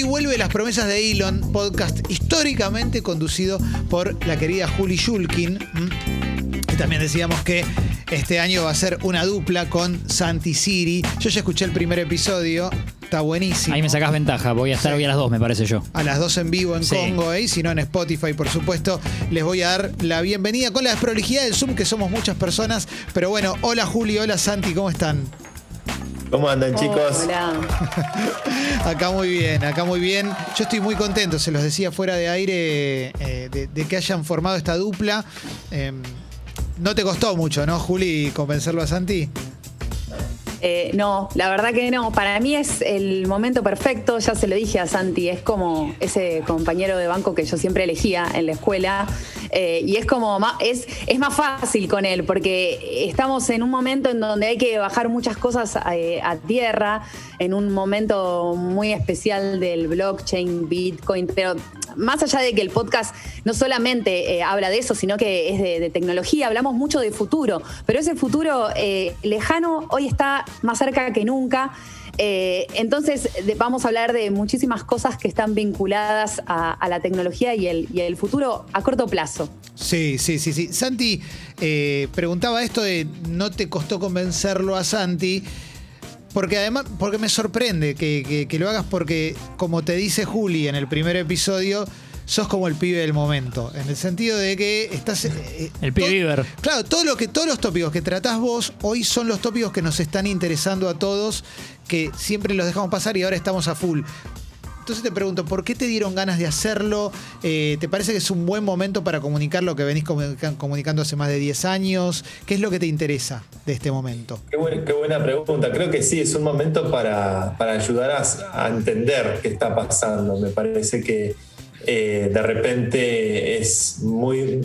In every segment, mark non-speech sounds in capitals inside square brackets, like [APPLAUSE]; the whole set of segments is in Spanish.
Hoy vuelve Las Promesas de Elon, podcast históricamente conducido por la querida Juli Shulkin. Y también decíamos que este año va a ser una dupla con Santi Siri. Yo ya escuché el primer episodio, está buenísimo. Ahí me sacás ventaja, voy a estar Sí. hoy a las dos, me parece yo. A las dos en vivo en Sí. Congo, ¿eh? si no en Spotify, por supuesto. Les voy a dar la bienvenida con la desprolijidad del Zoom, que somos muchas personas. Pero bueno, hola Juli, hola Santi, ¿cómo están? ¿Cómo andan, chicos? Hola. [LAUGHS] Acá muy bien, acá muy bien. Yo estoy muy contento, se los decía fuera de aire, eh, de, de que hayan formado esta dupla. Eh, no te costó mucho, ¿no, Juli, convencerlo a Santi? Eh, no, la verdad que no. Para mí es el momento perfecto. Ya se lo dije a Santi. Es como ese compañero de banco que yo siempre elegía en la escuela. Eh, y es como ma- es, es más fácil con él porque estamos en un momento en donde hay que bajar muchas cosas eh, a tierra, en un momento muy especial del blockchain, Bitcoin, pero más allá de que el podcast no solamente eh, habla de eso, sino que es de, tecnología, hablamos mucho de futuro, pero ese futuro lejano hoy está más cerca que nunca. Eh, entonces vamos a hablar de muchísimas cosas que están vinculadas a, la tecnología y el, futuro a corto plazo. Sí, sí, sí, sí. Santi eh, preguntaba esto de no te costó convencerlo a Santi. Porque además, porque me sorprende que lo hagas porque, como te dice Juli en el primer episodio, sos como el pibe del momento. En el sentido de que estás. eh, El pibe Bieber. Claro, todo lo que, todos los tópicos que tratás vos hoy son los tópicos que nos están interesando a todos, que siempre los dejamos pasar y ahora estamos a full. Entonces te pregunto, ¿por qué te dieron ganas de hacerlo? Eh, ¿Te parece que es un buen momento para comunicar lo que venís comunica- comunicando hace más de 10 años? ¿Qué es lo que te interesa de este momento? Qué, buen- qué buena pregunta. Creo que sí, es un momento para, para ayudar a, a entender qué está pasando. Me parece que eh, de repente es muy.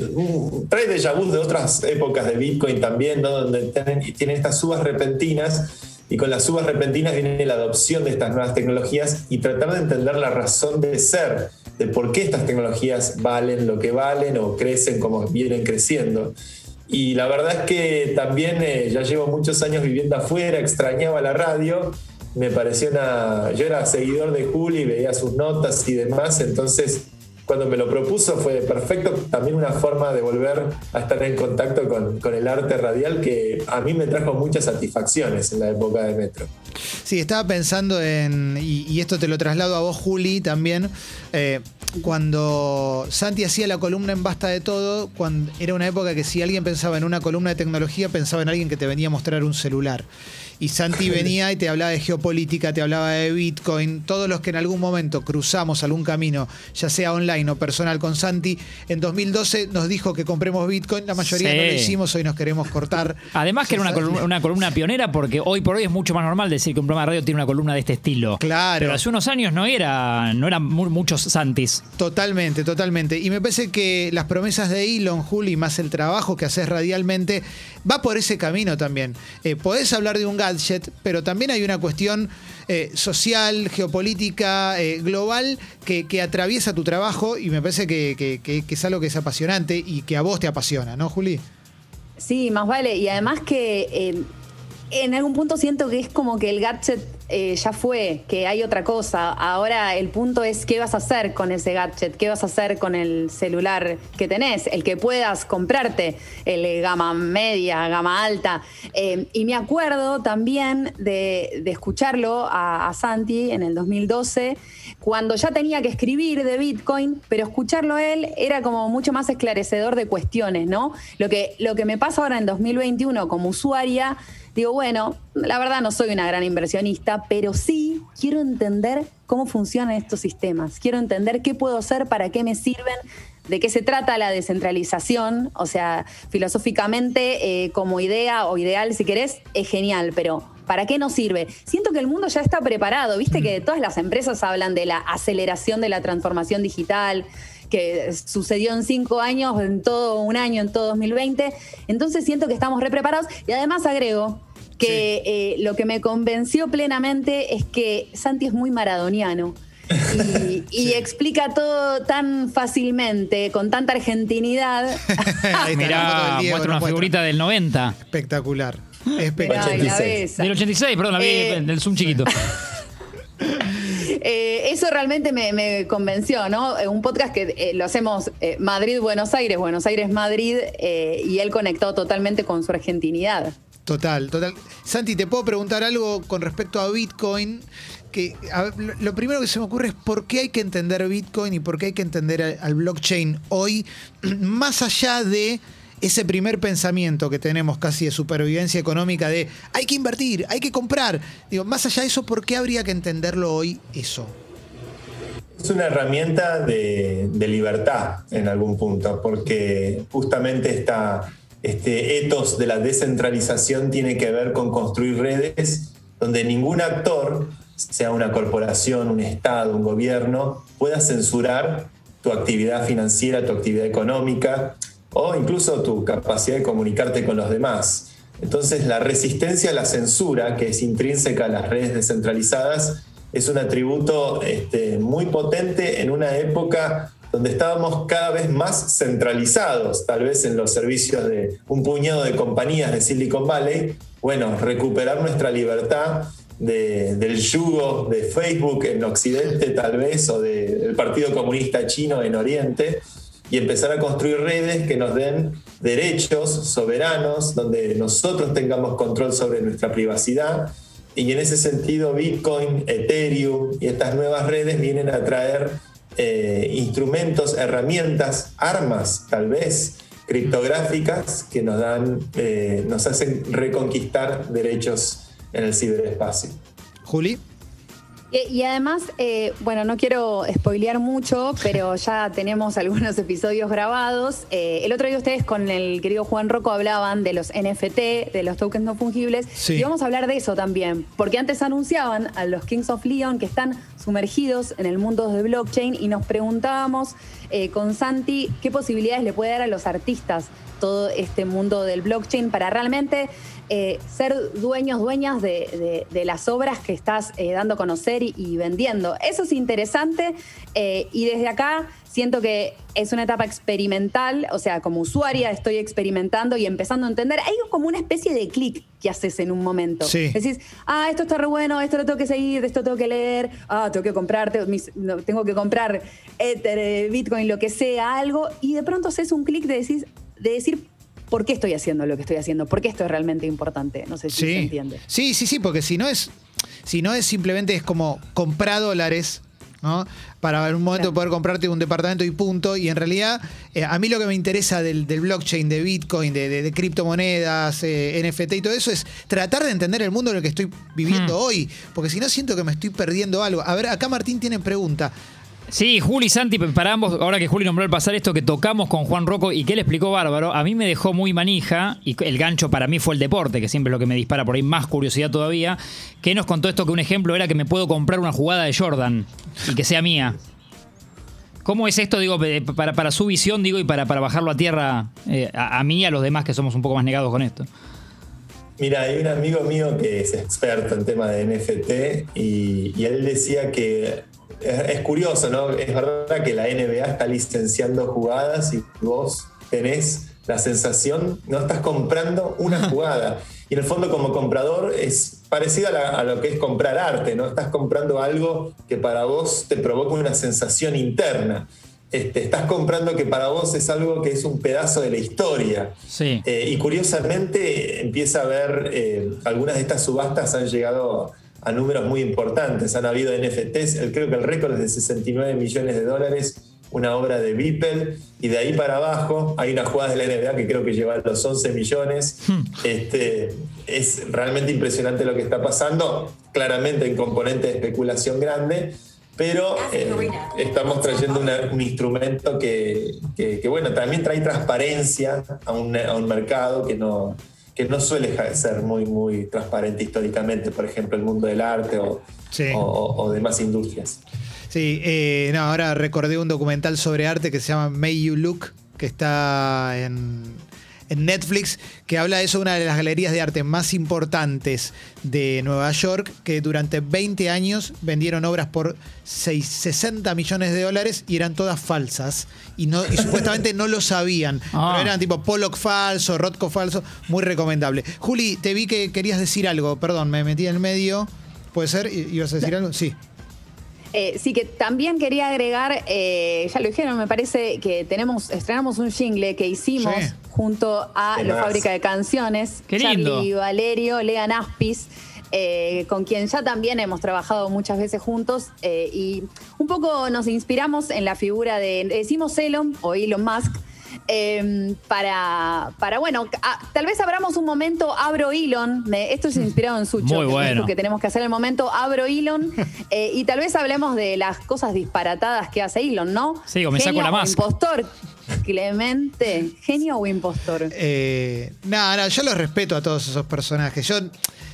trae déjà vu de otras épocas de Bitcoin también, donde tienen, tienen estas subas repentinas. Y con las subas repentinas viene la adopción de estas nuevas tecnologías y tratar de entender la razón de ser, de por qué estas tecnologías valen lo que valen o crecen como vienen creciendo. Y la verdad es que también eh, ya llevo muchos años viviendo afuera, extrañaba la radio, me pareció una... Yo era seguidor de Juli, veía sus notas y demás, entonces cuando me lo propuso fue perfecto, también una forma de volver a estar en contacto con, con el arte radial que a mí me trajo muchas satisfacciones en la época de Metro. Sí, estaba pensando en, y, y esto te lo traslado a vos, Juli, también, eh, cuando Santi hacía la columna en Basta de Todo, cuando era una época que si alguien pensaba en una columna de tecnología, pensaba en alguien que te venía a mostrar un celular. Y Santi venía y te hablaba de geopolítica, te hablaba de Bitcoin, todos los que en algún momento cruzamos algún camino, ya sea online o personal con Santi, en 2012 nos dijo que compremos Bitcoin, la mayoría Sí. no lo hicimos, hoy nos queremos cortar. Además que era una columna, una columna pionera porque hoy por hoy es mucho más normal decir que un programa de radio tiene una columna de este estilo. Claro. Pero hace unos años no era, no eran mu- muchos Santis. Totalmente, totalmente. Y me parece que las promesas de Elon, Juli, más el trabajo que haces radialmente, va por ese camino también. Eh, podés hablar de un gadget, pero también hay una cuestión eh, social, geopolítica, eh, global, que, atraviesa tu trabajo y me parece que- que es algo que es apasionante y que a vos te apasiona, ¿no, Juli? Sí, más vale. Y además que eh, en algún punto siento que es como que el gadget eh, ya fue, que hay otra cosa. Ahora el punto es qué vas a hacer con ese gadget, qué vas a hacer con el celular que tenés, el que puedas comprarte, el gama media, gama alta. Eh, y me acuerdo también de, de escucharlo a, a Santi en el 2012, cuando ya tenía que escribir de Bitcoin, pero escucharlo a él era como mucho más esclarecedor de cuestiones, ¿no? Lo que, lo que me pasa ahora en 2021 como usuaria, digo, bueno, la verdad no soy una gran inversionista, pero sí quiero entender cómo funcionan estos sistemas. Quiero entender qué puedo hacer, para qué me sirven, de qué se trata la descentralización. O sea, filosóficamente, eh, como idea o ideal, si querés, es genial, pero ¿para qué nos sirve? Siento que el mundo ya está preparado. Viste que todas las empresas hablan de la aceleración de la transformación digital que sucedió en cinco años, en todo un año, en todo 2020. Entonces siento que estamos re preparados. Y además agrego que eh, lo que me convenció plenamente es que Santi es muy maradoniano. [LAUGHS] Y, y explica todo tan fácilmente, con tanta argentinidad. [LAUGHS] Mirá, del Diego, muestra una figurita del 90. Espectacular. Mirá, y la 86. besa. Del 86, perdón, la vi Eh, en el Zoom chiquito. [LAUGHS] Eh, eso realmente me, convenció, ¿no? Eh, un podcast que eh, lo hacemos Madrid-Buenos Aires, Buenos Aires-Madrid, y él conectó totalmente con su argentinidad. Total, total. Santi, ¿te puedo preguntar algo con respecto a Bitcoin? Que lo primero que se me ocurre es por qué hay que entender Bitcoin y por qué hay que entender al blockchain hoy, [CLEARS THROAT] más allá de ese primer pensamiento que tenemos casi de supervivencia económica de hay que invertir, hay que comprar. Digo, más allá de eso, ¿por qué habría que entenderlo hoy eso? Es una herramienta de, libertad en algún punto, porque justamente esta, este etos de la descentralización tiene que ver con construir redes donde ningún actor, sea una corporación, un Estado, un gobierno, pueda censurar tu actividad financiera, tu actividad económica, o incluso tu capacidad de comunicarte con los demás. Entonces la resistencia a la censura, que es intrínseca a las redes descentralizadas, es un atributo este, muy potente en una época donde estábamos cada vez más centralizados, tal vez en los servicios de un puñado de compañías de Silicon Valley. Bueno, recuperar nuestra libertad del yugo de Facebook en Occidente tal vez, o del Partido Comunista Chino en Oriente, y empezar a construir redes que nos den derechos soberanos, donde nosotros tengamos control sobre nuestra privacidad. Y en ese sentido, Bitcoin, Ethereum y estas nuevas redes vienen a traer eh, instrumentos, herramientas, armas, tal vez, criptográficas que nos dan, eh, nos hacen reconquistar derechos en el ciberespacio. Juli. Y, además, eh, bueno, no quiero spoilear mucho, pero [LAUGHS] ya tenemos algunos episodios grabados. Eh, el otro día ustedes con el querido Juan Rocco hablaban de los NFT, de los tokens no fungibles. Y vamos a hablar de eso también, porque antes anunciaban a los Kings of Leon que están sumergidos en el mundo de blockchain y nos preguntábamos eh, con Santi qué posibilidades le puede dar a los artistas todo este mundo del blockchain para realmente eh, ser dueños, dueñas de, las obras que estás eh, dando a conocer y, vendiendo. Eso es interesante eh, y desde acá siento que es una etapa experimental, o sea, como usuaria estoy experimentando y empezando a entender. Hay como una especie de clic que haces en un momento. Decís, ah, esto está re bueno, esto lo tengo que seguir, esto tengo que leer, ah, tengo que comprar, tengo que comprar Ether, Bitcoin, lo que sea, algo, y de pronto haces un clic de decir, de decir por qué estoy haciendo lo que estoy haciendo, por qué esto es realmente importante. No sé si se entiende. Sí, sí, sí, porque si no es, si no es simplemente es como comprar dólares. ¿no? Para en un momento poder comprarte un departamento y punto. Y en realidad, eh, a mí lo que me interesa del, blockchain, de Bitcoin, de, criptomonedas, eh, NFT y todo eso es tratar de entender el mundo en el que estoy viviendo hmm. hoy. Porque si no, siento que me estoy perdiendo algo. A ver, acá Martín tiene pregunta. Sí, Juli Santi, para ambos, ahora que Juli nombró el pasar esto que tocamos con Juan Rocco y que él explicó bárbaro, a mí me dejó muy manija, y el gancho para mí fue el deporte, que siempre es lo que me dispara por ahí más curiosidad todavía, que nos contó esto que un ejemplo era que me puedo comprar una jugada de Jordan y que sea mía. ¿Cómo es esto, digo, para, para su visión, digo, y para, para bajarlo a tierra eh, a, mí y a los demás que somos un poco más negados con esto? Mira, hay un amigo mío que es experto en tema de NFT y él decía que es, curioso, ¿no? Es verdad que la NBA está licenciando jugadas y vos tenés la sensación, no estás comprando una [LAUGHS] jugada. Y en el fondo como comprador es parecido a, lo que es comprar arte, ¿no? Estás comprando algo que para vos te provoca una sensación interna. Este, estás comprando que para vos es algo que es un pedazo de la historia. Sí. Eh, y curiosamente empieza a haber, eh, algunas de estas subastas han llegado a números muy importantes. Han habido NFTs, creo que el récord es de 69 millones de dólares, una obra de Beeple, y de ahí para abajo hay una jugada de la NBA que creo que lleva los 11 millones. Hmm. Este, es realmente impresionante lo que está pasando, claramente en componente de especulación grande, pero eh, estamos trayendo un instrumento que, bueno, también trae transparencia a un, a un mercado que no que no suele ser muy, muy transparente históricamente, por ejemplo, el mundo del arte o, demás industrias. Sí, eh, no, ahora recordé un documental sobre arte que se llama May You Look, que está en, en Netflix, que habla de eso, una de las galerías de arte más importantes de Nueva York, que durante 20 años vendieron obras por 60 millones de dólares y eran todas falsas. Y, no, y supuestamente no lo sabían. [LAUGHS] Ah. Pero eran tipo Pollock falso, Rothko falso, muy recomendable. Juli, te vi que querías decir algo, perdón, me metí en el medio. ¿Puede ser? ¿Ibas a decir algo? Sí. Eh, sí, que también quería agregar, eh, ya lo dijeron, me parece que tenemos, estrenamos un jingle que hicimos Sí. junto a la fábrica de canciones, Qué lindo. Charlie Valerio, Lean Aspis, eh, con quien ya también hemos trabajado muchas veces juntos eh, y un poco nos inspiramos en la figura de, decimos Elon o Elon Musk, eh, para, para, bueno, a- tal vez abramos un momento, abro Elon, me- esto es inspirado en Sucho, Muy que bueno. dijo que tenemos que hacer el momento, abro Elon, [LAUGHS] eh, y tal vez hablemos de las cosas disparatadas que hace Elon, ¿no? Sí, o me saco Genio la o máscara. Impostor, Clemente, genio o impostor. Eh, no, yo los respeto a todos esos personajes. Yo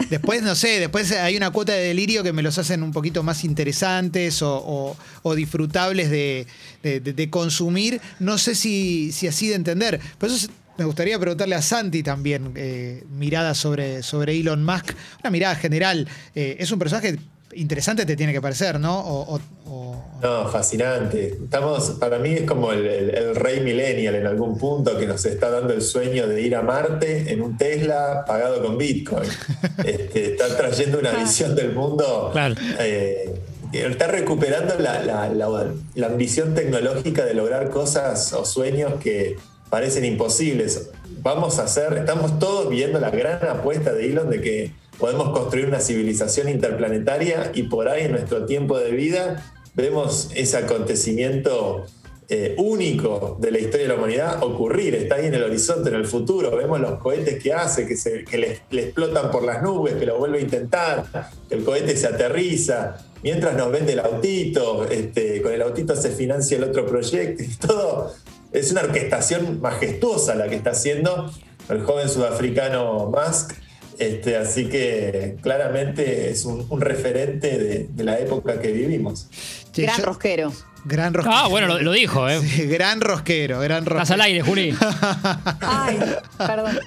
después, no sé, después hay una cuota de delirio que me los hacen un poquito más interesantes o, disfrutables de, consumir. No sé si, así de entender. Por eso es- me gustaría preguntarle a Santi también, eh, mirada sobre, sobre Elon Musk, una mirada general. Eh, es un personaje interesante, te tiene que parecer, ¿no? O- o- o- No, fascinante. Estamos, para mí es como el, el- el rey millennial en algún punto que nos está dando el sueño de ir a Marte en un Tesla pagado con Bitcoin. [LAUGHS] Este, está trayendo una visión del mundo. Claro. eh, está recuperando la, la- la- la ambición tecnológica de lograr cosas o sueños que parecen imposibles. Vamos a hacer, estamos todos viendo la gran apuesta de Elon de que podemos construir una civilización interplanetaria y por ahí en nuestro tiempo de vida vemos ese acontecimiento eh, único de la historia de la humanidad ocurrir, está ahí en el horizonte, en el futuro, vemos los cohetes que hace, que, se, que le, explotan por las nubes, que lo vuelve a intentar, el cohete se aterriza, mientras nos vende el autito, este, con el autito se financia el otro proyecto, todo es una orquestación majestuosa la que está haciendo el joven sudafricano Musk. Este, así que claramente es un, un referente de, de la época que vivimos. Gran yo- rosquero. Gran rosquero. Ah, bueno, lo, lo dijo, ¿eh? Sí, gran rosquero, gran rosquero. Estás al aire, Juli. [LAUGHS] Ay, perdón.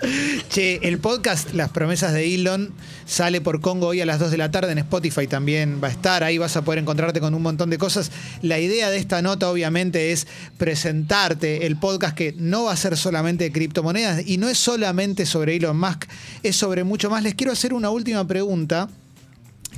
Che, el podcast Las promesas de Elon sale por Congo hoy a las 2 de la tarde en Spotify también va a estar, ahí vas a poder encontrarte con un montón de cosas. La idea de esta nota obviamente es presentarte el podcast que no va a ser solamente de criptomonedas y no es solamente sobre Elon Musk, es sobre mucho más. Les quiero hacer una última pregunta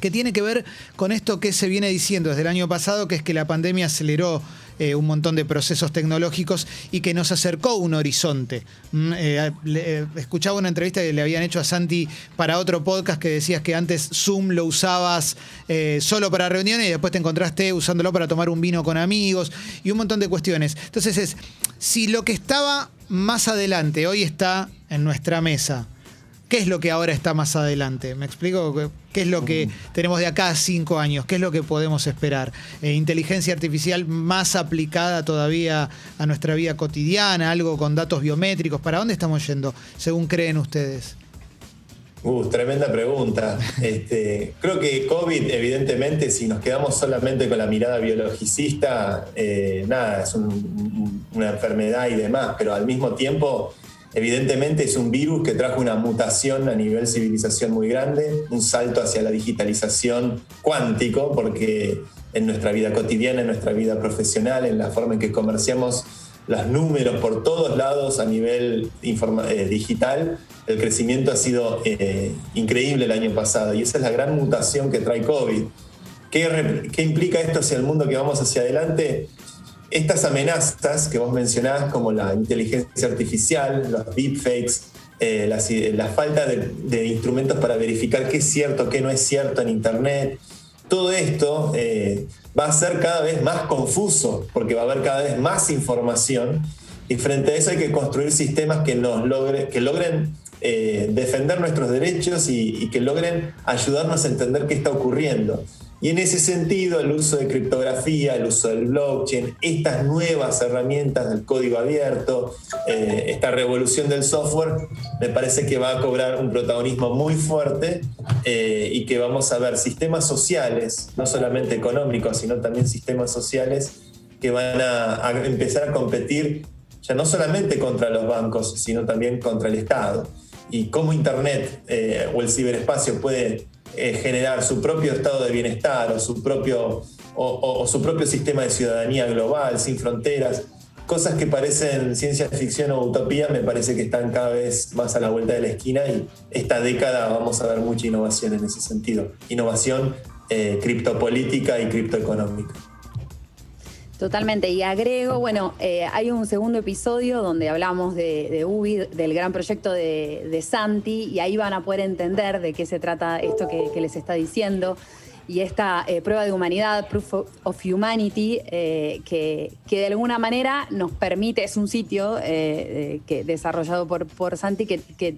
que tiene que ver con esto que se viene diciendo desde el año pasado, que es que la pandemia aceleró eh, un montón de procesos tecnológicos y que nos acercó un horizonte. Mm, eh, eh, escuchaba una entrevista que le habían hecho a Santi para otro podcast que decías que antes Zoom lo usabas solo para reuniones y después te encontraste usándolo para tomar un vino con amigos y un montón de cuestiones. Entonces es, si lo que estaba más adelante hoy está en nuestra mesa, ¿Qué es lo que ahora está más adelante? ¿Me explico? ¿Qué- ¿Qué es lo que tenemos de acá a cinco años? ¿Qué es lo que podemos esperar? Eh, inteligencia artificial más aplicada todavía a nuestra vida cotidiana, algo con datos biométricos. ¿Para dónde estamos yendo, según creen ustedes? Uh, tremenda pregunta. [LAUGHS] Este, creo que COVID, evidentemente, si nos quedamos solamente con la mirada biologicista, eh, nada, es un- una enfermedad y demás, pero al mismo tiempo, evidentemente es un virus que trajo una mutación a nivel civilización muy grande, un salto hacia la digitalización cuántico, porque en nuestra vida cotidiana, en nuestra vida profesional, en la forma en que comerciamos los números por todos lados a nivel eh, digital, el crecimiento ha sido eh, increíble el año pasado y esa es la gran mutación que trae COVID. ¿Qué, qué implica esto hacia el mundo que vamos hacia adelante? Estas amenazas que vos mencionás, como la inteligencia artificial, los deepfakes, eh, la, falta de, instrumentos para verificar qué es cierto, qué no es cierto en Internet, todo esto eh, va a ser cada vez más confuso porque va a haber cada vez más información y frente a eso hay que construir sistemas que, logren eh, defender nuestros derechos y que logren ayudarnos a entender qué está ocurriendo. Y en ese sentido, el uso de criptografía, el uso del blockchain, estas nuevas herramientas del código abierto, eh, esta revolución del software, me parece que va a cobrar un protagonismo muy fuerte eh, y que vamos a ver sistemas sociales, no solamente económicos, sino también sistemas sociales que van a, a empezar a competir ya no solamente contra los bancos, sino también contra el Estado. Y cómo Internet eh, o el ciberespacio puede eh, generar su propio estado de bienestar o su propio, o, su propio sistema de ciudadanía global, sin fronteras. Cosas que parecen ciencia ficción o utopía, me parece que están cada vez más a la vuelta de la esquina y esta década vamos a ver mucha innovación en ese sentido. Innovación eh, criptopolítica y criptoeconómica. Totalmente, y agrego, bueno, eh, hay un segundo episodio donde hablamos de, UBI, del gran proyecto de, de, Santi, y ahí van a poder entender de qué se trata esto que, que les está diciendo. Y esta eh, prueba de humanidad, Proof of Humanity, eh, que, que, de alguna manera nos permite, es un sitio eh, que, desarrollado por, por Santi que, que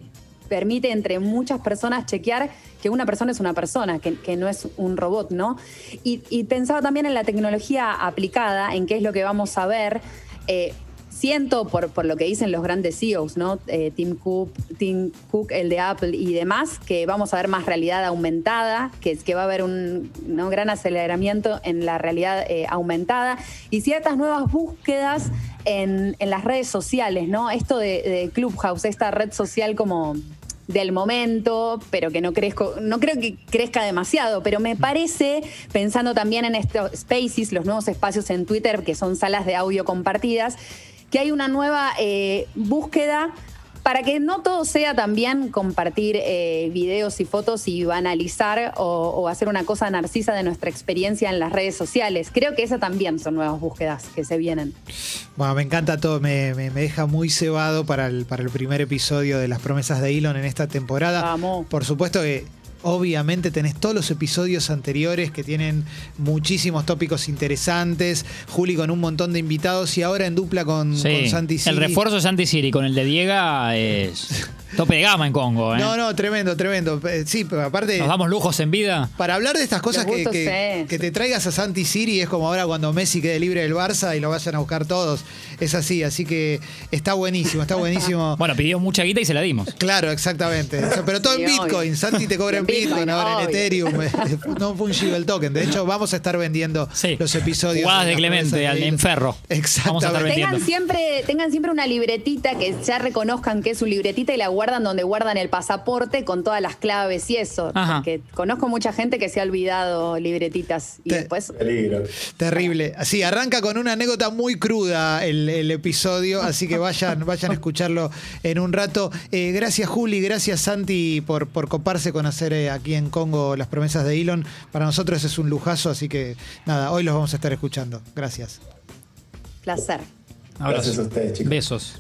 permite entre muchas personas chequear que una persona es una persona, que, no es un robot, ¿no? Y, y, pensaba también en la tecnología aplicada, en qué es lo que vamos a ver. Eh, siento por, por, lo que dicen los grandes CEOs, ¿no? Eh, Tim, Cook, Tim Cook, el de Apple y demás, que vamos a ver más realidad aumentada, que, va a haber un gran aceleramiento en la realidad eh, aumentada y ciertas nuevas búsquedas en, en, las redes sociales, ¿no? Esto de Clubhouse, esta red social como del momento, pero que no crezco, no creo que crezca demasiado, pero me parece, pensando también en estos spaces, los nuevos espacios en Twitter, que son salas de audio compartidas, que hay una nueva eh, búsqueda para que no todo sea también compartir eh, videos y fotos y banalizar o, o, hacer una cosa narcisa de nuestra experiencia en las redes sociales. Creo que esas también son nuevas búsquedas que se vienen. Bueno, me encanta todo, me, me, me deja muy cebado para el, para el primer episodio de Las promesas de Elon en esta temporada. Vamos. Por supuesto que Obviamente tenés todos los episodios anteriores que tienen muchísimos tópicos interesantes. Juli con un montón de invitados y ahora en dupla con, sí. con Santi Siri. El refuerzo de Santi Siri con el de Diega es tope de gama en Congo. ¿eh? No, no, tremendo, tremendo. Sí, pero aparte. Nos damos lujos en vida. Para hablar de estas cosas que, que, que, te traigas a Santi Siri es como ahora cuando Messi quede libre del Barça y lo vayan a buscar todos. Es así, así que está buenísimo, está buenísimo. [LAUGHS] bueno, pidió mucha guita y se la dimos. Claro, exactamente. Pero todo sí, en Bitcoin. Obvio. Santi te cobra en Bitcoin, Bitcoin ahora en Ethereum. [LAUGHS] no fungible token. De hecho, vamos a estar vendiendo sí. los episodios. Jugadas de Clemente, al enferro. Exactamente. Tengan siempre, tengan siempre una libretita que ya reconozcan que es su libretita y la guardan donde guardan el pasaporte con todas las claves y eso. Ajá. Porque conozco mucha gente que se ha olvidado libretitas y Te después. Peligro. Terrible. Así, arranca con una anécdota muy cruda el, el episodio, así que vayan, vayan a escucharlo en un rato. Eh, gracias, Juli, gracias, Santi, por, por coparse con hacer aquí en Congo las promesas de Elon. Para nosotros es un lujazo, así que nada, hoy los vamos a estar escuchando. Gracias. Placer. Gracias a ustedes, chicos. Besos.